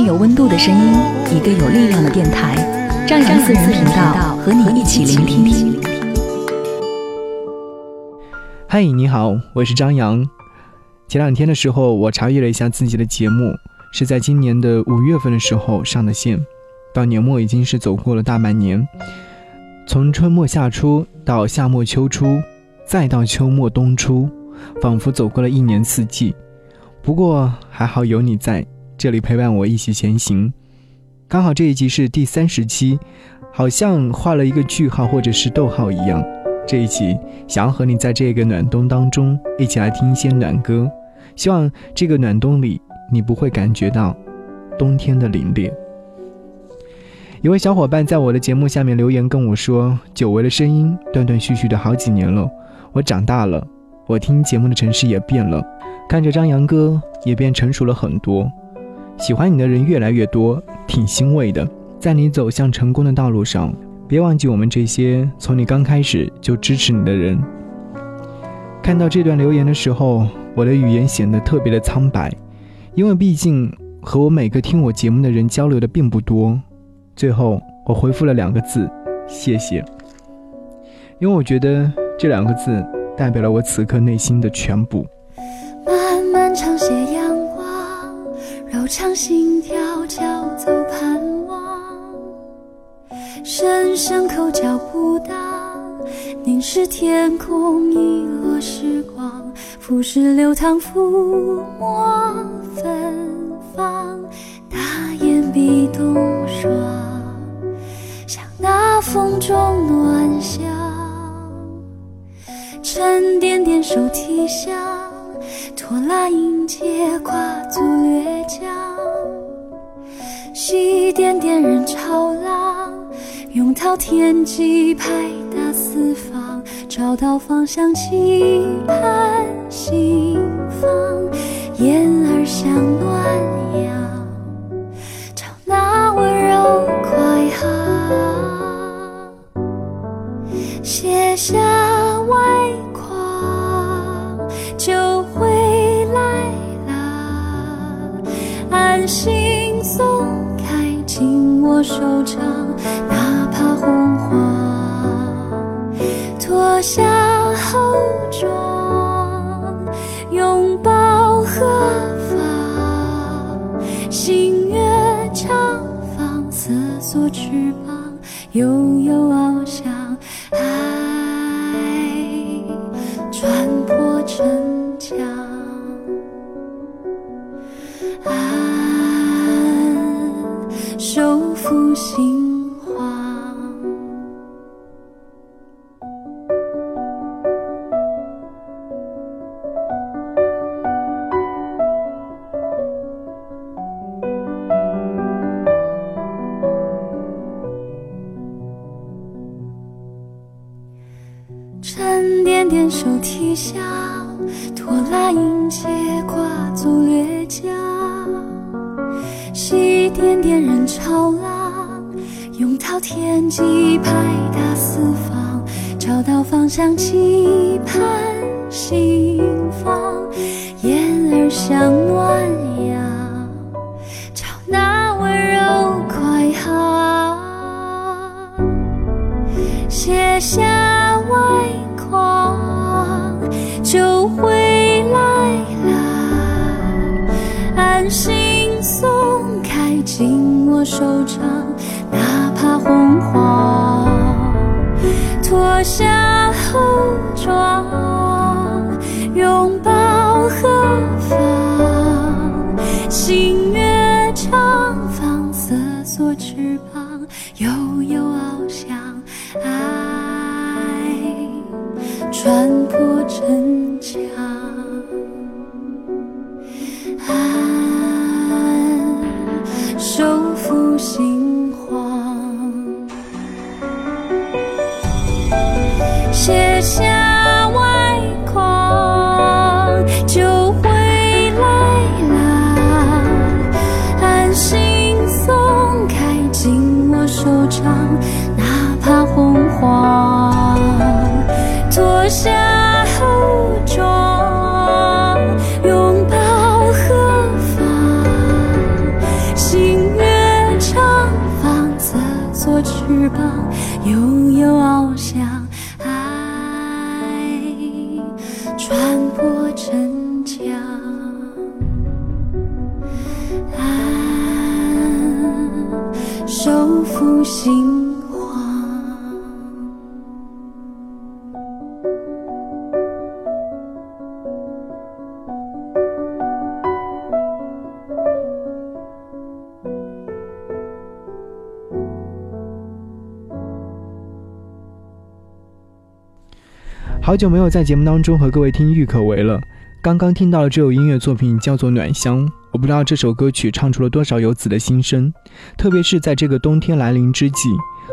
有温度的声音，一个有力量的电台，张扬私人频道和你一起聆听。嗨，你好，我是张扬。前两天的时候，我查阅了一下自己的节目，是在今年的五月份的时候上的线，到年末已经是走过了大半年。从春末夏初到夏末秋初，再到秋末冬初，仿佛走过了一年四季。不过还好有你在。这里陪伴我一起前行，刚好这一集是第三十期，好像画了一个句号或者是逗号一样。这一集想要和你在这个暖冬当中一起来听一些暖歌，希望这个暖冬里你不会感觉到冬天的凛冽。一位小伙伴在我的节目下面留言跟我说：“久违的声音，断断续续的好几年了，我长大了，我听节目的城市也变了，看着张扬哥也变成熟了很多。”喜欢你的人越来越多，挺欣慰的。在你走向成功的道路上，别忘记我们这些从你刚开始就支持你的人。看到这段留言的时候，我的语言显得特别的苍白，因为毕竟和我每个听我节目的人交流的并不多。最后，我回复了两个字：谢谢。因为我觉得这两个字代表了我此刻内心的全部。漫漫长斜长心跳，叫走盼望，声声口角不当，凝视天空，遗落时光，浮世流淌，抚摸芬芳，大雁笔冻霜，像那风中暖香，沉甸甸手提箱。拖拉迎接跨足掠江，一点点人潮浪，拥涛天际拍打四方，找到方向期盼心房，眼儿向暖阳，朝那温柔快航，写下。安心松开紧握手掌，哪怕红花，脱下厚妆，拥抱何方？星月长放，瑟缩翅膀，悠悠翱一点点人潮浪，拥涛天际拍打四方，找到方向期盼心房，燕儿像暖阳，找那温柔快航，写下外。手掌，哪怕红黄，脱下厚妆，拥抱何方？心好久没有在节目当中和各位听郁可唯了。刚刚听到了这首音乐作品，叫做《暖香》。我不知道这首歌曲唱出了多少游子的心声，特别是在这个冬天来临之际，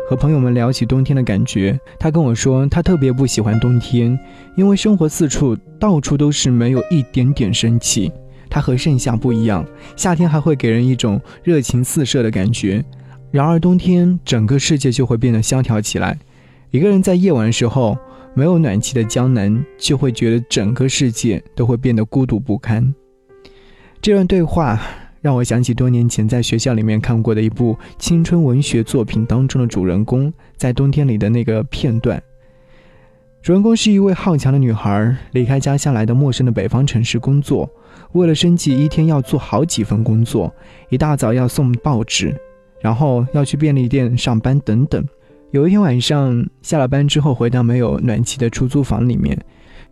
和朋友们聊起冬天的感觉。他跟我说，他特别不喜欢冬天，因为生活四处到处都是没有一点点生气。他和盛夏不一样，夏天还会给人一种热情四射的感觉，然而冬天整个世界就会变得萧条起来。一个人在夜晚的时候。没有暖气的江南，就会觉得整个世界都会变得孤独不堪。这段对话让我想起多年前在学校里面看过的一部青春文学作品当中的主人公在冬天里的那个片段。主人公是一位好强的女孩，离开家乡来到陌生的北方城市工作，为了生计，一天要做好几份工作，一大早要送报纸，然后要去便利店上班，等等。有一天晚上下了班之后，回到没有暖气的出租房里面，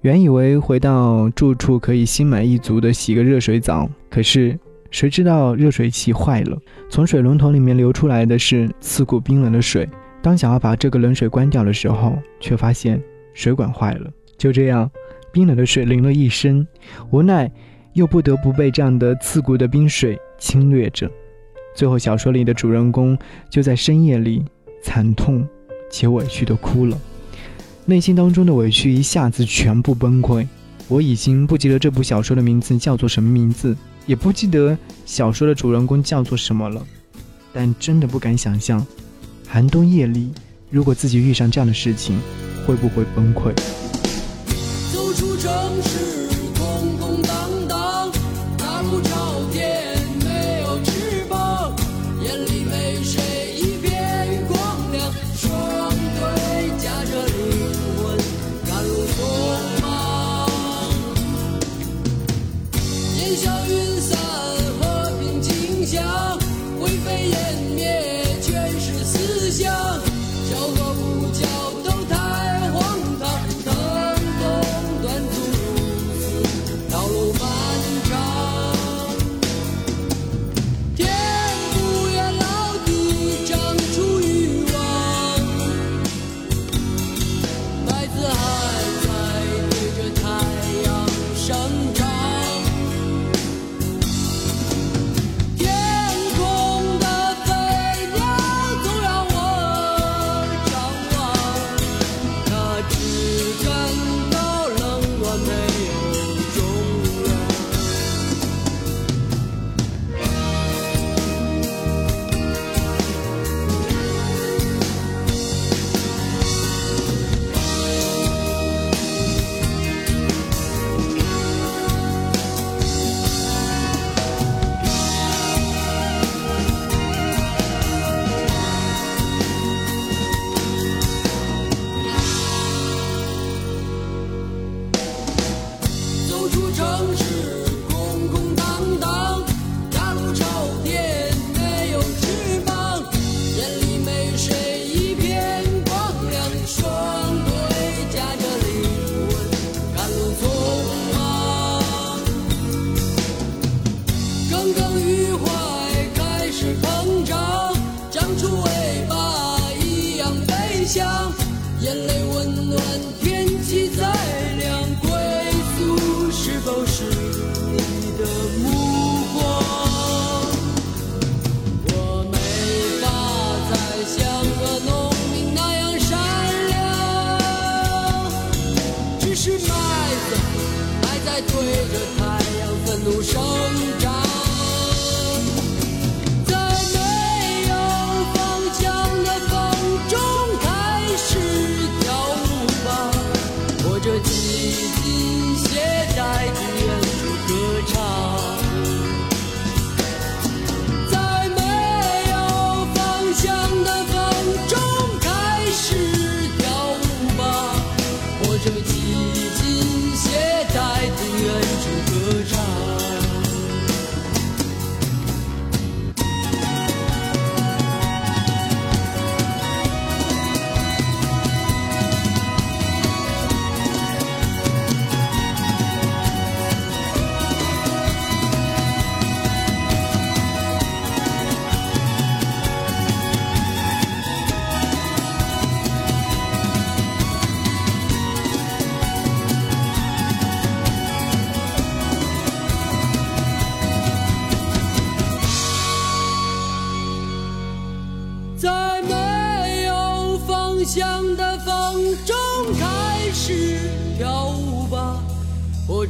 原以为回到住处可以心满意足的洗个热水澡，可是谁知道热水器坏了，从水龙头里面流出来的是刺骨冰冷的水。当想要把这个冷水关掉的时候，却发现水管坏了。就这样，冰冷的水淋了一身，无奈又不得不被这样的刺骨的冰水侵略着。最后，小说里的主人公就在深夜里。惨痛且委屈的哭了，内心当中的委屈一下子全部崩溃。我已经不记得这部小说的名字叫做什么名字，也不记得小说的主人公叫做什么了。但真的不敢想象，寒冬夜里，如果自己遇上这样的事情，会不会崩溃？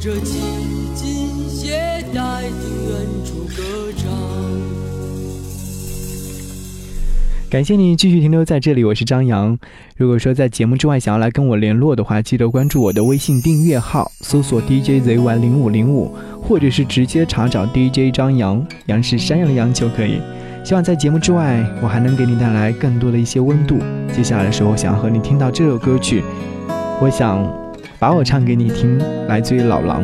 着紧紧携带的远处歌唱。感谢你继续停留在这里，我是张扬。如果说在节目之外想要来跟我联络的话，记得关注我的微信订阅号，搜索 DJZY 零五零五，或者是直接查找 DJ 张扬，杨是山羊的羊就可以。希望在节目之外，我还能给你带来更多的一些温度。接下来的时候，想要和你听到这首歌曲，我想把我唱给你听，来自于老狼。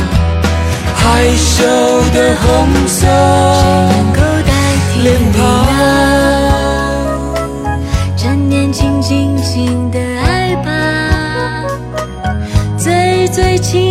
害羞的红色能够代替脸你庞。呢？趁年轻，尽情的爱吧，最最亲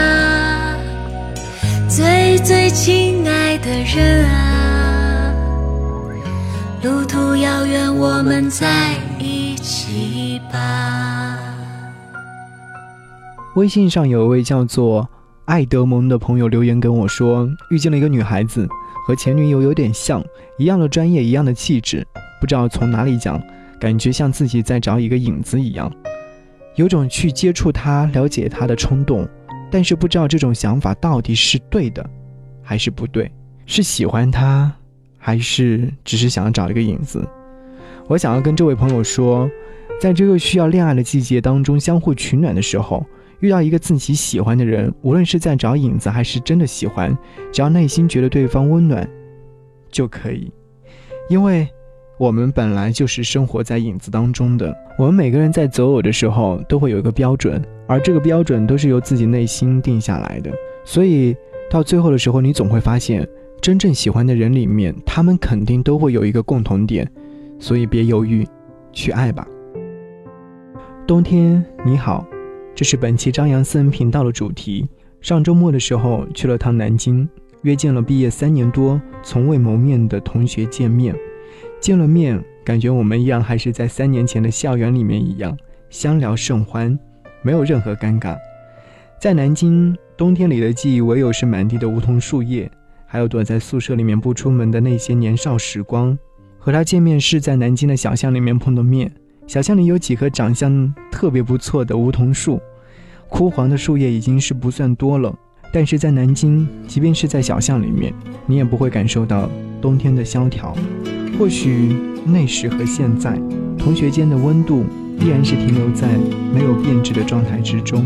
最亲爱的人啊，路途遥远，我们在一起吧。微信上有一位叫做爱德蒙的朋友留言跟我说，遇见了一个女孩子，和前女友有点像，一样的专业，一样的气质，不知道从哪里讲，感觉像自己在找一个影子一样，有种去接触她、了解她的冲动，但是不知道这种想法到底是对的，还是不对，是喜欢他，还是只是想要找一个影子。我想要跟这位朋友说，在这个需要恋爱的季节当中，相互取暖的时候，遇到一个自己喜欢的人，无论是在找影子还是真的喜欢，只要内心觉得对方温暖，就可以。因为我们本来就是生活在影子当中的，我们每个人在择偶的时候都会有一个标准，而这个标准都是由自己内心定下来的。所以到最后的时候，你总会发现，真正喜欢的人里面，他们肯定都会有一个共同点。所以别犹豫，去爱吧。冬天你好，这是本期张扬私人频道的主题。上周末的时候去了趟南京，约见了毕业三年多从未谋面的同学见面。见了面，感觉我们一样还是在三年前的校园里面一样，相聊甚欢，没有任何尴尬。在南京冬天里的记忆，唯有是满地的梧桐树叶，还有躲在宿舍里面不出门的那些年少时光。和他见面是在南京的小巷里面碰的面，小巷里有几棵长相特别不错的梧桐树，枯黄的树叶已经是不算多了，但是在南京，即便是在小巷里面，你也不会感受到冬天的萧条。或许那时和现在，同学间的温度依然是停留在没有变质的状态之中。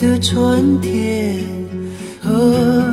的春天和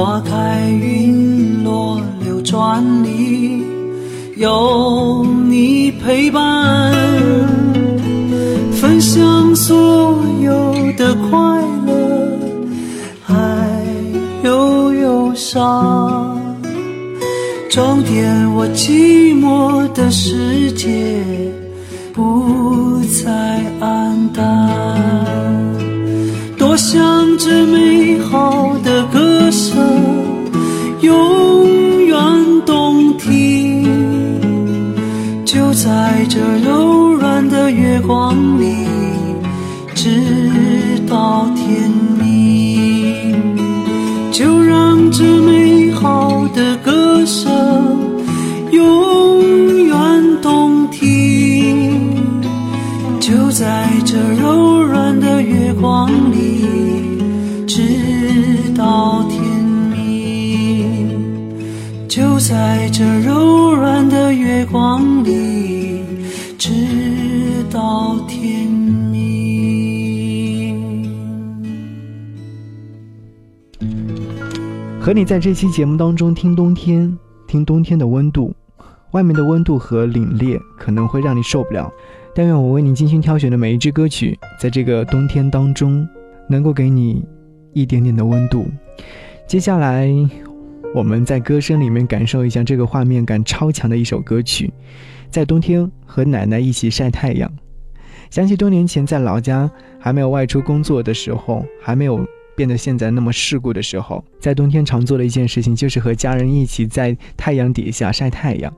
花开云落流转里，有你陪伴，分享所有的快乐，还有忧伤，装点我寂寞的世界，不再黯淡。在这柔软的月光里，和你在这期节目当中听冬天，听冬天的温度，外面的温度和凛冽可能会让你受不了，但愿我为你精心挑选的每一支歌曲，在这个冬天当中，能够给你一点点的温度。接下来，我们在歌声里面感受一下这个画面感超强的一首歌曲，在冬天和奶奶一起晒太阳。想起多年前在老家还没有外出工作的时候，还没有。变得现在那么世故的时候，在冬天常做的一件事情就是和家人一起在太阳底下晒太阳。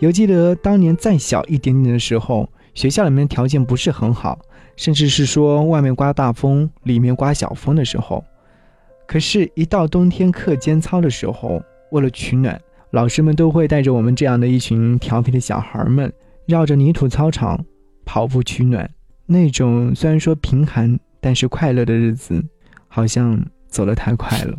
犹记得当年再小一点点的时候，学校里面条件不是很好，甚至是说外面刮大风，里面刮小风的时候，可是，一到冬天课间操的时候，为了取暖，老师们都会带着我们这样的一群调皮的小孩们，绕着泥土操场跑步取暖。那种虽然说贫寒，但是快乐的日子，好像走得太快了。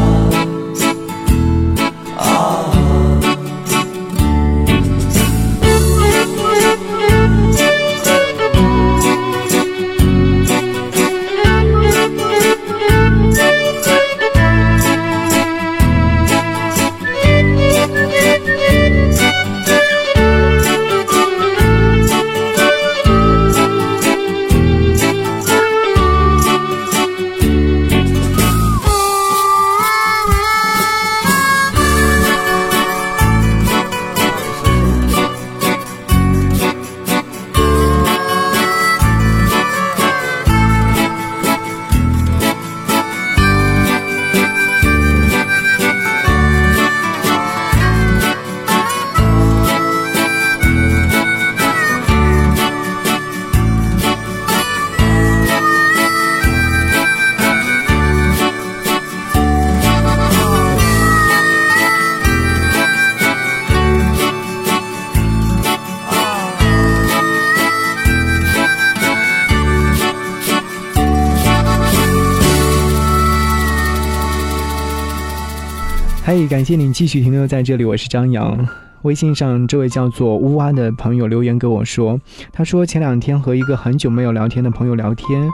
感谢你继续停留在这里，我是张扬。微信上这位叫做乌蛙的朋友留言给我说，他说前两天和一个很久没有聊天的朋友聊天，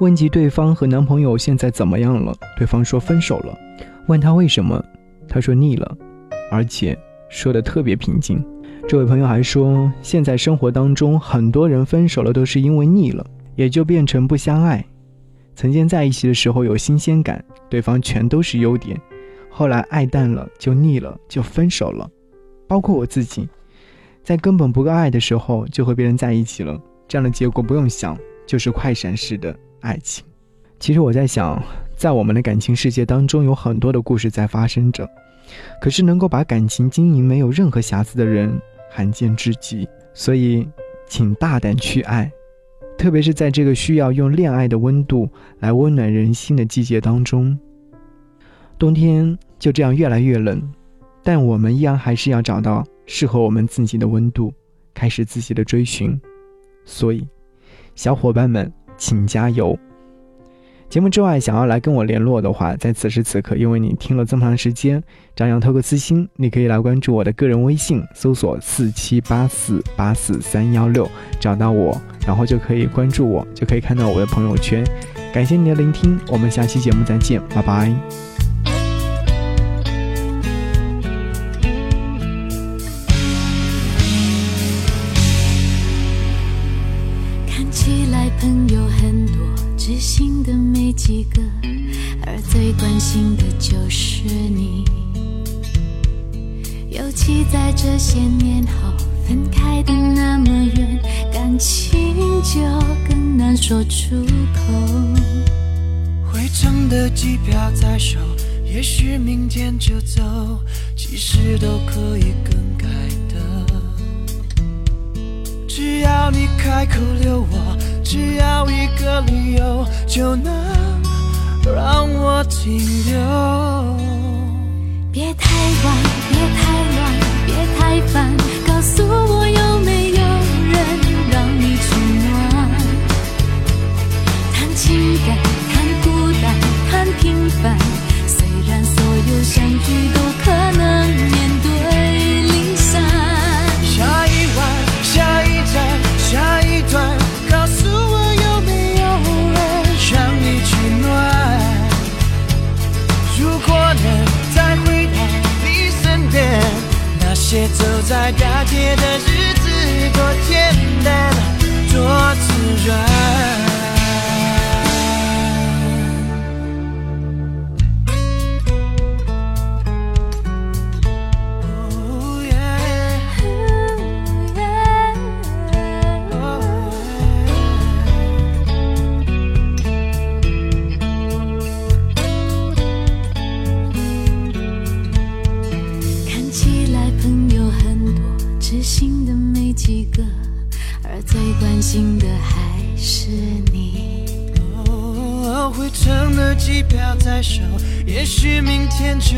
问及对方和男朋友现在怎么样了，对方说分手了。问他为什么，他说腻了，而且说的特别平静。这位朋友还说，现在生活当中很多人分手了都是因为腻了，也就变成不相爱。曾经在一起的时候有新鲜感，对方全都是优点，后来爱淡了就腻了，就分手了。包括我自己，在根本不够爱的时候就和别人在一起了，这样的结果不用想，就是快闪式的爱情。其实我在想，在我们的感情世界当中，有很多的故事在发生着，可是能够把感情经营没有任何瑕疵的人，罕见至极。所以，请大胆去爱。特别是在这个需要用恋爱的温度来温暖人心的季节当中，冬天就这样越来越冷，但我们依然还是要找到适合我们自己的温度，开始自己的追寻。所以，小伙伴们，请加油！节目之外，想要来跟我联络的话，在此时此刻，因为你听了这么长时间，张扬透过私信，你可以来关注我的个人微信，搜索四七八四八四三幺六，找到我，然后就可以关注我，就可以看到我的朋友圈。感谢你的聆听，我们下期节目再见，拜拜。几个，而最关心的就是你。尤其在这些年后，分开的那么远，感情就更难说出口。回程的机票在手，也许明天就走，其实都可以更改的。只要你开口留我，只要一个理由，就能让我停留。别太晚，别太乱，别太烦，告诉我有没有人让你取暖？谈情感，谈孤单，谈平凡，虽然所有相聚都可能面对在大街的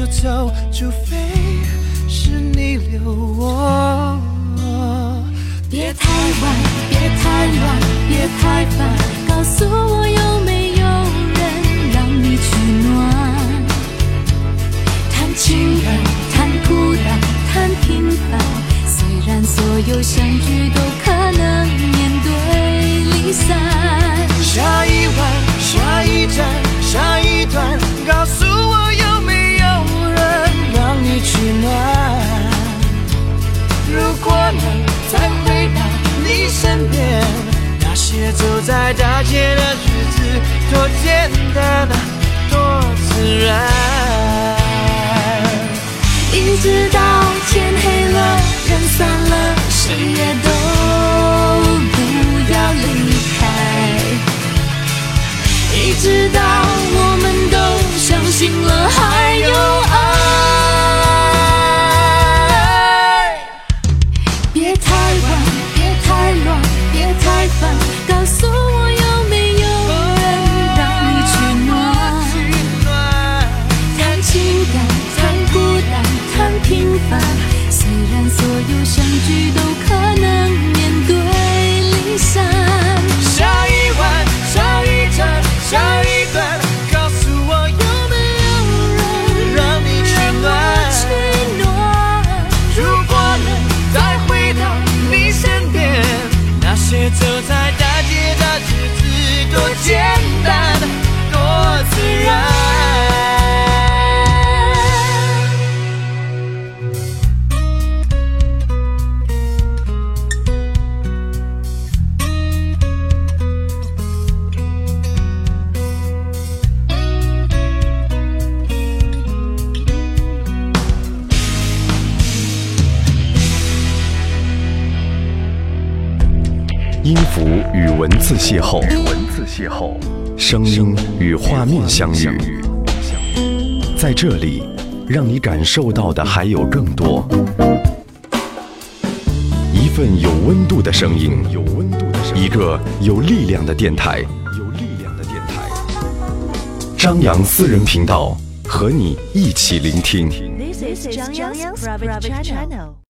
就走，除非是你留我。别太晚，别太乱，别太烦，再回到你身边，那些走在大街的日子多简单，多自然。一直到天黑了，人散了，谁也都不要离开。一直到我们都相信了还有邂逅，文字邂逅，声音与画面相遇。在这里，让你感受到的还有更多。一份有温度的声音，有温度的声音，一个有力量的电台，有力量的电台。张扬私人频道，和你一起聆听。This is private channel.